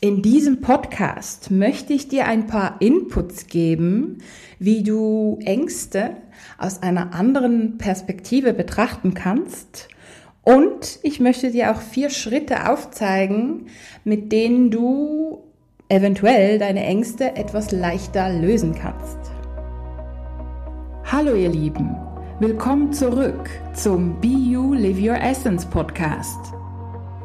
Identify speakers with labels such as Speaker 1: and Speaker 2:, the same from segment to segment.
Speaker 1: In diesem Podcast möchte ich dir ein paar Inputs geben, wie du Ängste aus einer anderen Perspektive betrachten kannst. Und ich möchte dir auch vier Schritte aufzeigen, mit denen du eventuell deine Ängste etwas leichter lösen kannst. Hallo ihr Lieben, willkommen zurück zum Be You Live Your Essence Podcast.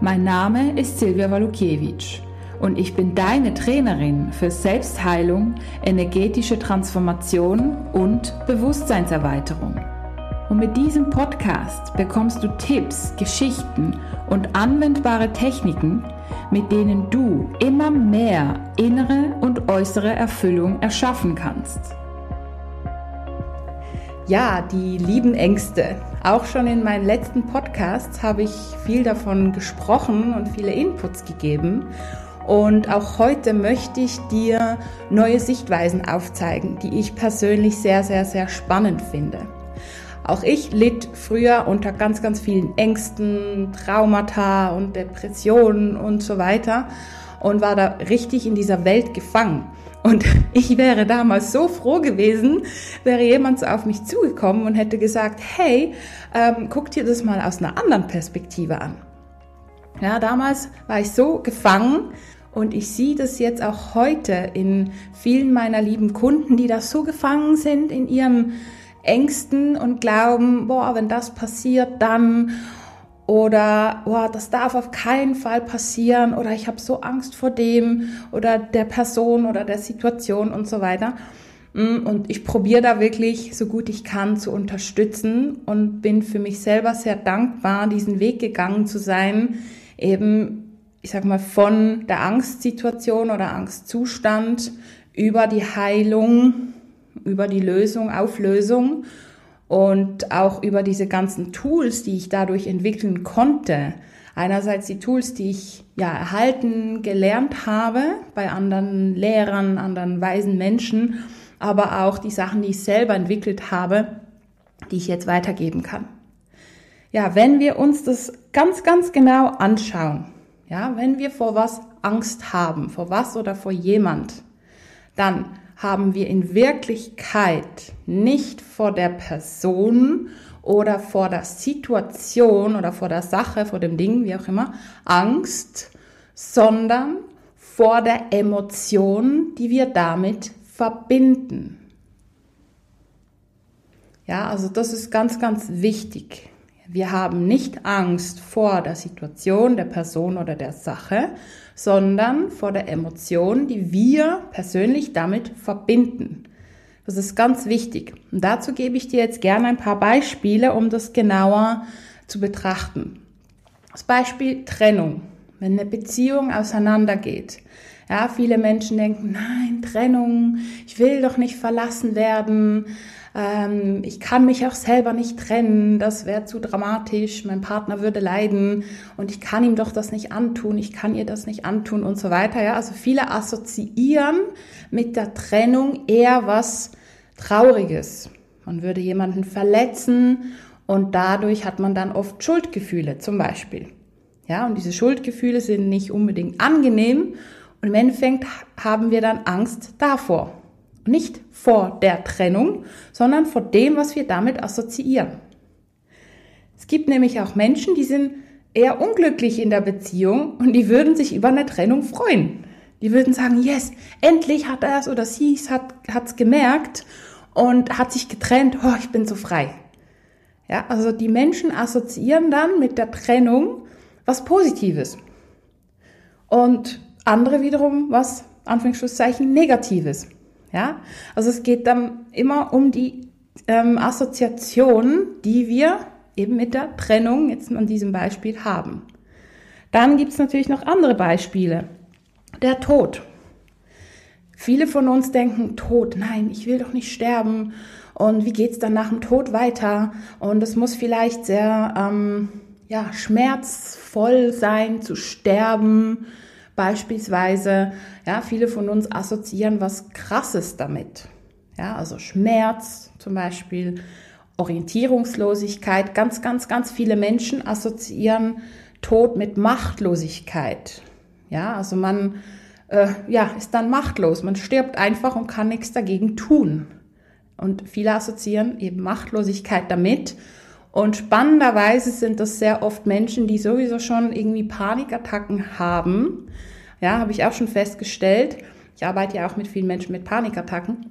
Speaker 1: Mein Name ist Silvia Walukiewicz und ich bin deine Trainerin für Selbstheilung, energetische Transformation und Bewusstseinserweiterung. Und mit diesem Podcast bekommst du Tipps, Geschichten und anwendbare Techniken, mit denen du immer mehr innere und äußere Erfüllung erschaffen kannst. Ja, die lieben Ängste. Auch schon in meinen letzten Podcasts habe ich viel davon gesprochen und viele Inputs gegeben. Und auch heute möchte ich dir neue Sichtweisen aufzeigen, die ich persönlich sehr, sehr, sehr spannend finde. Auch ich litt früher unter ganz, ganz vielen Ängsten, Traumata und Depressionen und so weiter und war da richtig in dieser Welt gefangen. Und ich wäre damals so froh gewesen, wäre jemand so auf mich zugekommen und hätte gesagt, hey, ähm, guck dir das mal aus einer anderen Perspektive an. Ja, damals war ich so gefangen und ich sehe das jetzt auch heute in vielen meiner lieben Kunden, die da so gefangen sind in ihren Ängsten und glauben, boah, wenn das passiert, dann oder boah, das darf auf keinen Fall passieren oder ich habe so Angst vor dem oder der Person oder der Situation und so weiter. Mm, und ich probiere da wirklich so gut ich kann zu unterstützen und bin für mich selber sehr dankbar, diesen Weg gegangen zu sein, eben, ich sag mal, von der Angstsituation oder Angstzustand über die Heilung, über die Lösung, Auflösung und auch über diese ganzen Tools, die ich dadurch entwickeln konnte. Einerseits die Tools, die ich ja erhalten, gelernt habe bei anderen Lehrern, anderen weisen Menschen, aber auch die Sachen, die ich selber entwickelt habe, die ich jetzt weitergeben kann. Ja, wenn wir uns das ganz, ganz genau anschauen, ja, wenn wir vor was Angst haben, vor was oder vor jemand, dann haben wir in Wirklichkeit nicht vor der Person oder vor der Situation oder vor der Sache, vor dem Ding, wie auch immer, Angst, sondern vor der Emotion, die wir damit verbinden. Ja, also das ist ganz, ganz wichtig. Wir haben nicht Angst vor der Situation, der Person oder der Sache, sondern vor der Emotion, die wir persönlich damit verbinden. Das ist ganz wichtig. Und dazu gebe ich dir jetzt gerne ein paar Beispiele, um das genauer zu betrachten. Das Beispiel Trennung. Wenn eine Beziehung auseinandergeht. Ja, viele Menschen denken, nein, Trennung, ich will doch nicht verlassen werden ähm, ich kann mich auch selber nicht trennen, das wäre zu dramatisch, mein Partner würde leiden und ich kann ihm doch das nicht antun, ich kann ihr das nicht antun und so weiter. Ja, also viele assoziieren mit der Trennung eher was Trauriges. Man würde jemanden verletzen und dadurch hat man dann oft Schuldgefühle zum Beispiel. Ja, und diese Schuldgefühle sind nicht unbedingt angenehm und im Endeffekt haben wir dann Angst davor. Nicht vor der Trennung, sondern vor dem, was wir damit assoziieren. Es gibt nämlich auch Menschen, die sind eher unglücklich in der Beziehung und die würden sich über eine Trennung freuen. Die würden sagen, yes, endlich hat er es oder sie es hat es gemerkt und hat sich getrennt, oh, ich bin so frei. Ja, also die Menschen assoziieren dann mit der Trennung was Positives. Und andere wiederum was, Anführungszeichen, Negatives. Ja, also es geht dann immer um die ähm, Assoziation, die wir eben mit der Trennung jetzt an diesem Beispiel haben. Dann gibt es natürlich noch andere Beispiele. Der Tod. Viele von uns denken, Tod, nein, ich will doch nicht sterben. Und wie geht's dann nach dem Tod weiter? Und es muss vielleicht sehr ähm, ja, schmerzvoll sein zu sterben. Beispielsweise, ja, viele von uns assoziieren was Krasses damit. Ja, also Schmerz zum Beispiel, Orientierungslosigkeit. Ganz, ganz, ganz viele Menschen assoziieren Tod mit Machtlosigkeit. Ja, also man äh, ja, ist dann machtlos. Man stirbt einfach und kann nichts dagegen tun. Und viele assoziieren eben Machtlosigkeit damit. Und spannenderweise sind das sehr oft Menschen, die sowieso schon irgendwie Panikattacken haben. Ja, habe ich auch schon festgestellt. Ich arbeite ja auch mit vielen Menschen mit Panikattacken.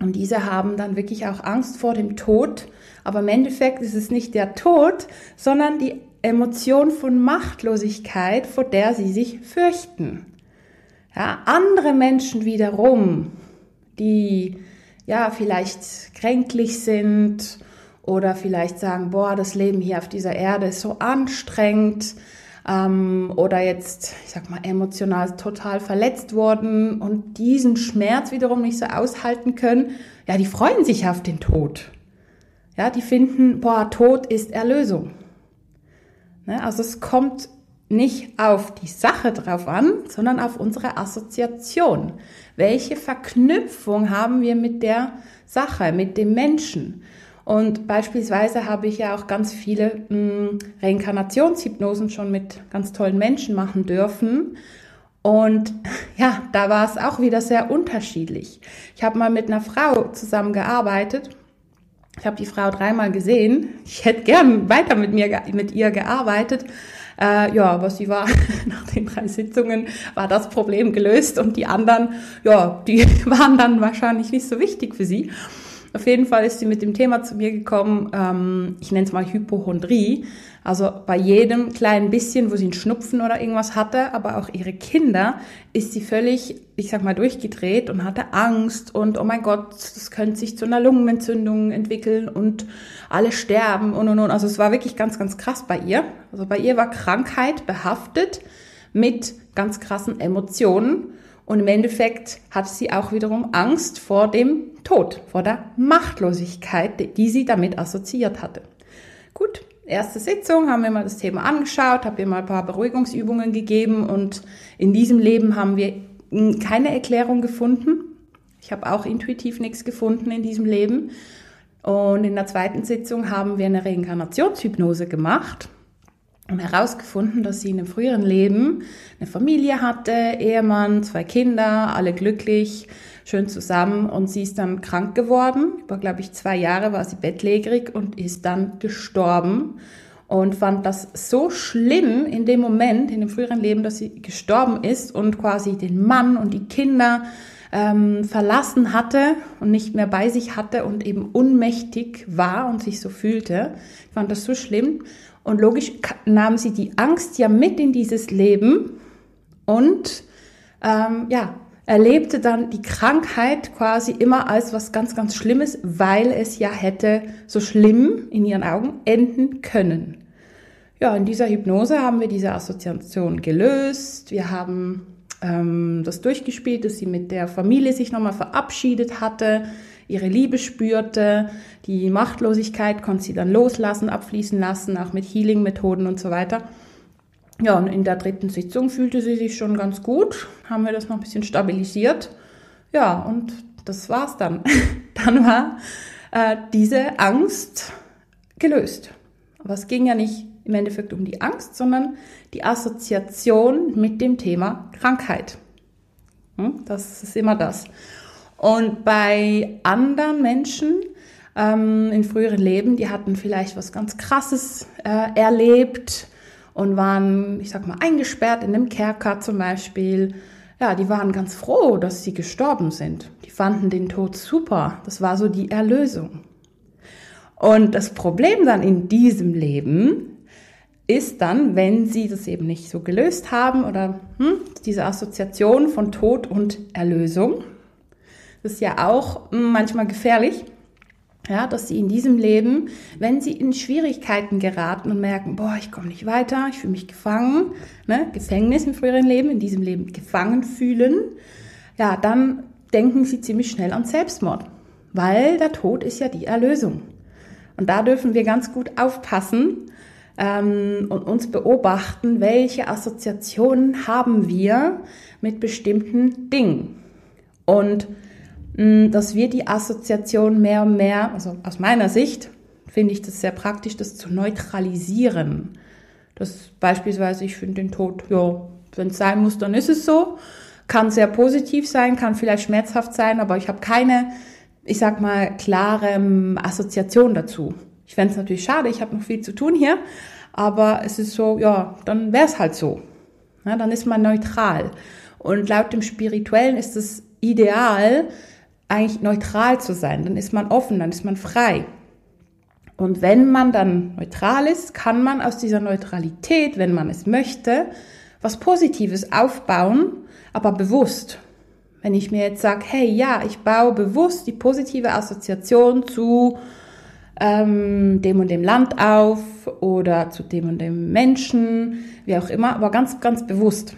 Speaker 1: Und diese haben dann wirklich auch Angst vor dem Tod. Aber im Endeffekt ist es nicht der Tod, sondern die Emotion von Machtlosigkeit, vor der sie sich fürchten. Ja, andere Menschen wiederum, die ja vielleicht kränklich sind oder vielleicht sagen, boah, das Leben hier auf dieser Erde ist so anstrengend ähm, oder jetzt, ich sag mal, emotional total verletzt worden und diesen Schmerz wiederum nicht so aushalten können, ja, die freuen sich auf den Tod. Ja, die finden, boah, Tod ist Erlösung. Ne? Also es kommt nicht auf die Sache drauf an, sondern auf unsere Assoziation. Welche Verknüpfung haben wir mit der Sache, mit dem Menschen? Und beispielsweise habe ich ja auch ganz viele mh, hm, Reinkarnationshypnosen schon mit ganz tollen Menschen machen dürfen. Und ja, da war es auch wieder sehr unterschiedlich. Ich habe mal mit einer Frau zusammengearbeitet. Ich habe die Frau dreimal gesehen. Ich hätte gern weiter mit mir, mit ihr gearbeitet. Äh, ja, aber sie war nach den drei Sitzungen war das Problem gelöst und die anderen, ja, die waren dann wahrscheinlich nicht so wichtig für sie. Auf jeden Fall ist sie mit dem Thema zu mir gekommen, ähm, ich nenne es mal Hypochondrie. Also bei jedem kleinen bisschen, wo sie einen Schnupfen oder irgendwas hatte, aber auch ihre Kinder, ist sie völlig, ich sag mal, durchgedreht und hatte Angst und oh mein Gott, das könnte sich zu einer Lungenentzündung entwickeln und alle sterben und und und. Also es war wirklich ganz, ganz krass bei ihr. Also bei ihr war Krankheit behaftet mit ganz krassen Emotionen. Und im Endeffekt hatte sie auch wiederum Angst vor dem Tod, vor der Machtlosigkeit, die sie damit assoziiert hatte. Gut, erste Sitzung haben wir mal das Thema angeschaut, habe ihr mal ein paar Beruhigungsübungen gegeben und in diesem Leben haben wir keine Erklärung gefunden. Ich habe auch intuitiv nichts gefunden in diesem Leben. Und in der zweiten Sitzung haben wir eine Reinkarnationshypnose gemacht und herausgefunden, dass sie in einem früheren Leben eine Familie hatte, Ehemann, zwei Kinder, alle glücklich, schön zusammen und sie ist dann krank geworden. Über, glaube ich, zwei Jahre war sie bettlägerig und ist dann gestorben und fand das so schlimm in dem Moment, in dem früheren Leben, dass sie gestorben ist und quasi den Mann und die Kinder ähm, verlassen hatte und nicht mehr bei sich hatte und eben unmächtig war und sich so fühlte. Ich fand das so schlimm und logisch nahm sie die Angst ja mit in dieses Leben und ähm, ja, erlebte dann die Krankheit quasi immer als was ganz, ganz Schlimmes, weil es ja hätte so schlimm in ihren Augen enden können. Ja, in dieser Hypnose haben wir diese Assoziation gelöst. Wir haben ähm, das durchgespielt, dass sie mit der Familie sich nochmal verabschiedet hatte ihre Liebe spürte, die Machtlosigkeit konnte sie dann loslassen, abfließen lassen, auch mit Healing-Methoden und so weiter. Ja, und in der dritten Sitzung fühlte sie sich schon ganz gut, haben wir das noch ein bisschen stabilisiert. Ja, und das war's dann. dann war äh, diese Angst gelöst. Aber es ging ja nicht im Endeffekt um die Angst, sondern die Assoziation mit dem Thema Krankheit. Hm, das ist immer das. Und bei anderen Menschen ähm, in früheren Leben, die hatten vielleicht was ganz Krasses äh, erlebt und waren, ich sag mal, eingesperrt in einem Kerker zum Beispiel. Ja, die waren ganz froh, dass sie gestorben sind. Die fanden den Tod super. Das war so die Erlösung. Und das Problem dann in diesem Leben ist dann, wenn sie das eben nicht so gelöst haben oder hm, diese Assoziation von Tod und Erlösung, das ist ja auch hm, manchmal gefährlich. Ja, dass sie in diesem Leben, wenn sie in Schwierigkeiten geraten und merken, boah, ich komme nicht weiter, ich fühle mich gefangen, ne, Gefängnis im früheren Leben, in diesem Leben gefangen fühlen, ja, dann denken sie ziemlich schnell an Selbstmord, weil der Tod ist ja die Erlösung. Und da dürfen wir ganz gut aufpassen ähm, und uns beobachten, welche Assoziationen haben wir mit bestimmten Dingen. Und dass wir die Assoziation mehr und mehr, also aus meiner Sicht, finde ich das sehr praktisch, das zu neutralisieren. Das beispielsweise, ich finde den Tod, ja, wenn es sein muss, dann ist es so. Kann sehr positiv sein, kann vielleicht schmerzhaft sein, aber ich habe keine, ich sag mal, klare ähm, Assoziation dazu. Ich fände es natürlich schade, ich habe noch viel zu tun hier, aber es ist so, ja, dann wäre es halt so. Ja, dann ist man neutral. Und laut dem Spirituellen ist es ideal, eigentlich neutral zu sein. Dann ist man offen, dann ist man frei. Und wenn man dann neutral ist, kann man aus dieser Neutralität, wenn man es möchte, was Positives aufbauen, aber bewusst. Wenn ich mir jetzt sage, hey, ja, ich baue bewusst die positive Assoziation zu ähm, dem und dem Land auf oder zu dem und dem Menschen, wie auch immer, aber ganz, ganz bewusst,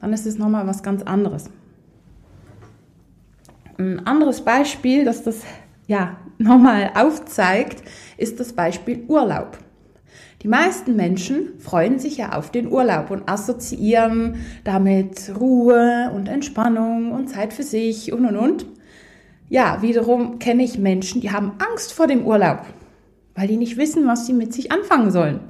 Speaker 1: dann ist es nochmal was ganz anderes. Ein anderes Beispiel, das das ja nochmal aufzeigt, ist das Beispiel Urlaub. Die meisten Menschen freuen sich ja auf den Urlaub und assoziieren damit Ruhe und Entspannung und Zeit für sich und und und. Ja, wiederum kenne ich Menschen, die haben Angst vor dem Urlaub, weil die nicht wissen, was sie mit sich anfangen sollen.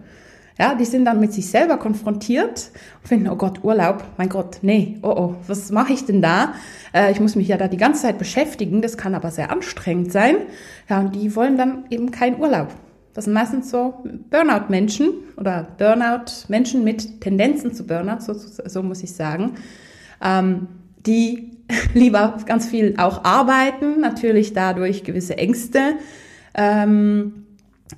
Speaker 1: Ja, die sind dann mit sich selber konfrontiert und finden, oh Gott, Urlaub, mein Gott, nee, oh oh, was mache ich denn da? Äh, ich muss mich ja da die ganze Zeit beschäftigen, das kann aber sehr anstrengend sein. Ja, und die wollen dann eben keinen Urlaub. Das sind meistens so Burnout-Menschen oder Burnout-Menschen mit Tendenzen zu Burnout, so, so muss ich sagen, ähm, die lieber ganz viel auch arbeiten, natürlich dadurch gewisse Ängste ähm,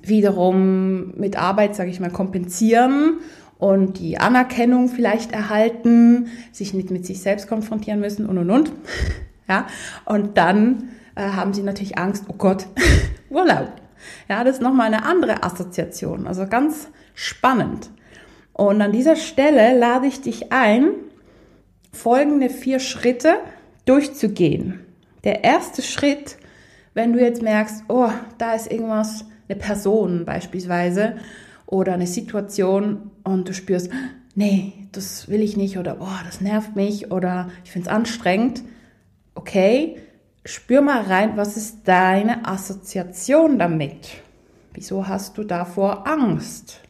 Speaker 1: wiederum mit Arbeit, sage ich mal, kompensieren und die Anerkennung vielleicht erhalten, sich nicht mit sich selbst konfrontieren müssen und und und. Ja, und dann äh, haben sie natürlich Angst, oh Gott, Urlaub. Ja, das ist nochmal eine andere Assoziation, also ganz spannend. Und an dieser Stelle lade ich dich ein, folgende vier Schritte durchzugehen. Der erste Schritt, wenn du jetzt merkst, oh, da ist irgendwas, eine Person beispielsweise oder eine Situation und du spürst, nee, das will ich nicht oder oh, das nervt mich oder ich finde es anstrengend. Okay, spür mal rein, was ist deine Assoziation damit? Wieso hast du davor Angst?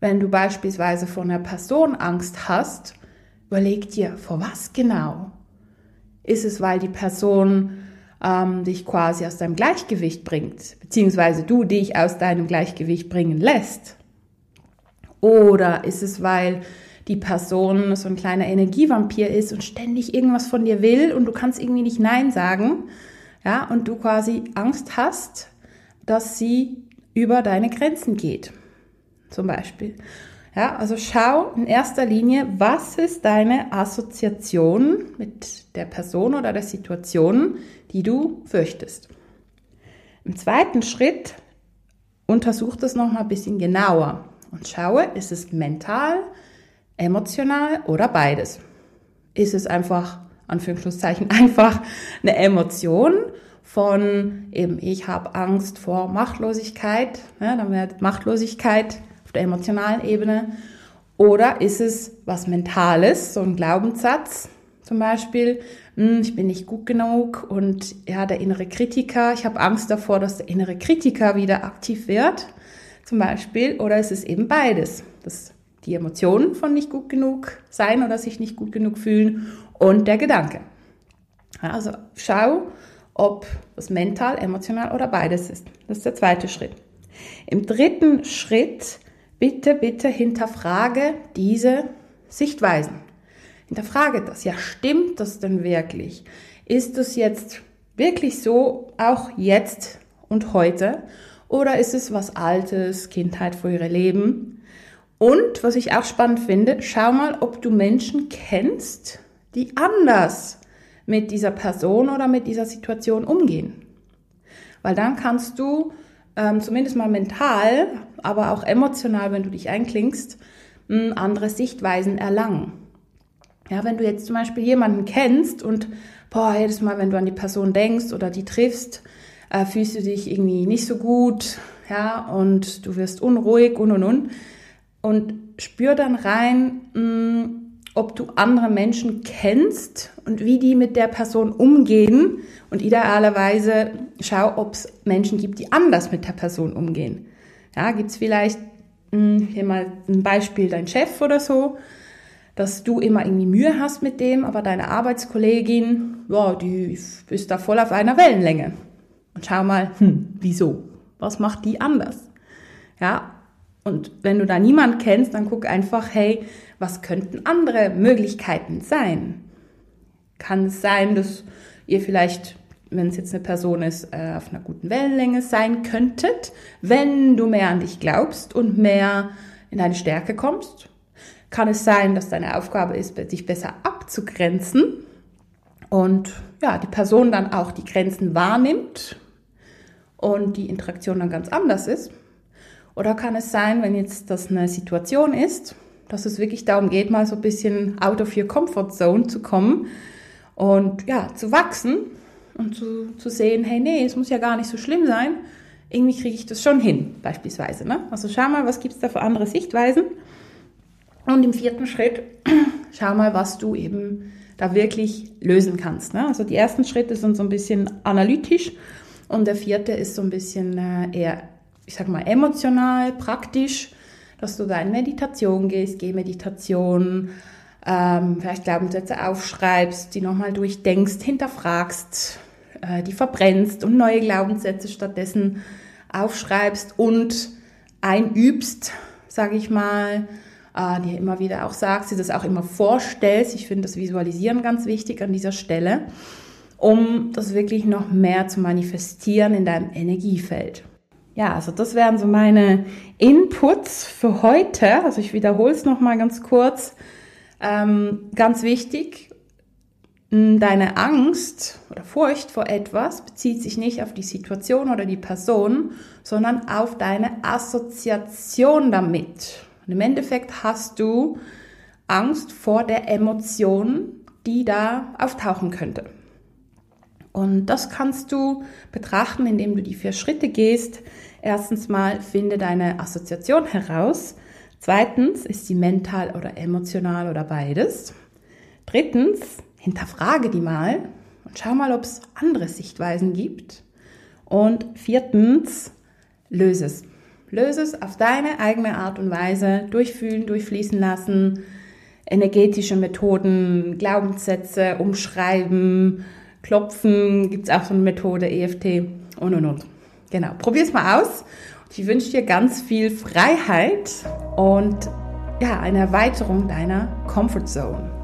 Speaker 1: Wenn du beispielsweise vor einer Person Angst hast, überleg dir, vor was genau? Ist es, weil die Person ähm, dich quasi aus deinem Gleichgewicht bringt, beziehungsweise du dich aus deinem Gleichgewicht bringen lässt? Oder ist es, weil die Person so ein kleiner Energievampir ist und ständig irgendwas von dir will und du kannst irgendwie nicht Nein sagen, ja, und du quasi Angst hast, dass sie über deine Grenzen geht, zum Beispiel. Ja, also schau in erster Linie, was ist deine Assoziation mit der Person oder der Situation, die du fürchtest. Im zweiten Schritt untersuch das nochmal ein bisschen genauer und schaue, ist es mental, emotional oder beides? Ist es einfach, Anführungszeichen, einfach eine Emotion von eben, ich habe Angst vor Machtlosigkeit, ja, dann wird Machtlosigkeit der emotionalen Ebene. Oder ist es was Mentales, so ein Glaubenssatz zum Beispiel, hm, ich bin nicht gut genug und ja, der innere Kritiker, ich habe Angst davor, dass der innere Kritiker wieder aktiv wird, zum Beispiel, oder ist es eben beides, das die Emotionen von nicht gut genug sein oder sich nicht gut genug fühlen und der Gedanke. Also schau, ob es mental, emotional oder beides ist. Das ist der zweite Schritt. Im dritten Schritt bitte, bitte hinterfrage diese Sichtweisen. Hinterfrage das. Ja, stimmt das denn wirklich? Ist das jetzt wirklich so, auch jetzt und heute? Oder ist es was Altes, Kindheit, frühere Leben? Und was ich auch spannend finde, schau mal, ob du Menschen kennst, die anders mit dieser Person oder mit dieser Situation umgehen. Weil dann kannst du ähm, zumindest mal mental, aber auch emotional, wenn du dich einklingst, andere Sichtweisen erlangen. Ja, wenn du jetzt zum Beispiel jemanden kennst und boah, jedes Mal, wenn du an die Person denkst oder die triffst, äh, fühlst du dich irgendwie nicht so gut, ja, und du wirst unruhig und und und. Und spür dann rein, mh, mm, ob du andere Menschen kennst und wie die mit der Person umgehen. Und idealerweise schau, ob es Menschen gibt, die anders mit der Person umgehen. Ja, gibt es vielleicht mh, mm, hier mal ein Beispiel, dein Chef oder so, dass du immer irgendwie Mühe hast mit dem, aber deine Arbeitskollegin, ja, die ist da voll auf einer Wellenlänge. Und schau mal, hm, wieso? Was macht die anders? Ja, und wenn du da niemand kennst, dann guck einfach, hey, was könnten andere Möglichkeiten sein? Kann es sein, dass ihr vielleicht, wenn es jetzt eine Person ist, äh, auf einer guten Wellenlänge sein könntet, wenn du mehr an dich glaubst und mehr in deine Stärke kommst? Kann es sein, dass deine Aufgabe ist, dich besser abzugrenzen und ja, die Person dann auch die Grenzen wahrnimmt und die Interaktion dann ganz anders ist? Oder kann es sein, wenn jetzt das eine Situation ist, dass es wirklich darum geht, mal so ein bisschen out of your comfort zone zu kommen und ja, zu wachsen und zu, zu sehen, hey, nee, es muss ja gar nicht so schlimm sein. Irgendwie kriege ich das schon hin, beispielsweise. Ne? Also schau mal, was gibt es da für andere Sichtweisen. Und im vierten Schritt, schau mal, was du eben da wirklich lösen kannst. Ne? Also die ersten Schritte sind so ein bisschen analytisch und der vierte ist so ein bisschen äh, eher ich sag mal, emotional, praktisch, dass du da in Meditation gehst, Gehmeditation, ähm, vielleicht Glaubenssätze aufschreibst, die nochmal durchdenkst, hinterfragst, äh, die verbrennst und neue Glaubenssätze stattdessen aufschreibst und einübst, sage ich mal, äh, dir immer wieder auch sagst, dir das auch immer vorstellst. Ich finde das Visualisieren ganz wichtig an dieser Stelle, um das wirklich noch mehr zu manifestieren in deinem Energiefeld. Ja, also das wären so meine Inputs für heute. Also ich wiederhole es nochmal ganz kurz. Ähm, ganz wichtig, deine Angst oder Furcht vor etwas bezieht sich nicht auf die Situation oder die Person, sondern auf deine Assoziation damit. Und im Endeffekt hast du Angst vor der Emotion, die da auftauchen könnte. Und das kannst du betrachten, indem du die vier Schritte gehst. Erstens mal finde deine Assoziation heraus. Zweitens, ist sie mental oder emotional oder beides? Drittens, hinterfrage die mal und schau mal, ob es andere Sichtweisen gibt. Und viertens, löse es. Löse es auf deine eigene Art und Weise, durchfühlen, durchfließen lassen, energetische Methoden, Glaubenssätze umschreiben, Klopfen gibt es auch so eine Methode, EFT und und und. Genau, probier es mal aus. Ich wünsche dir ganz viel Freiheit und ja, eine Erweiterung deiner Comfort Zone.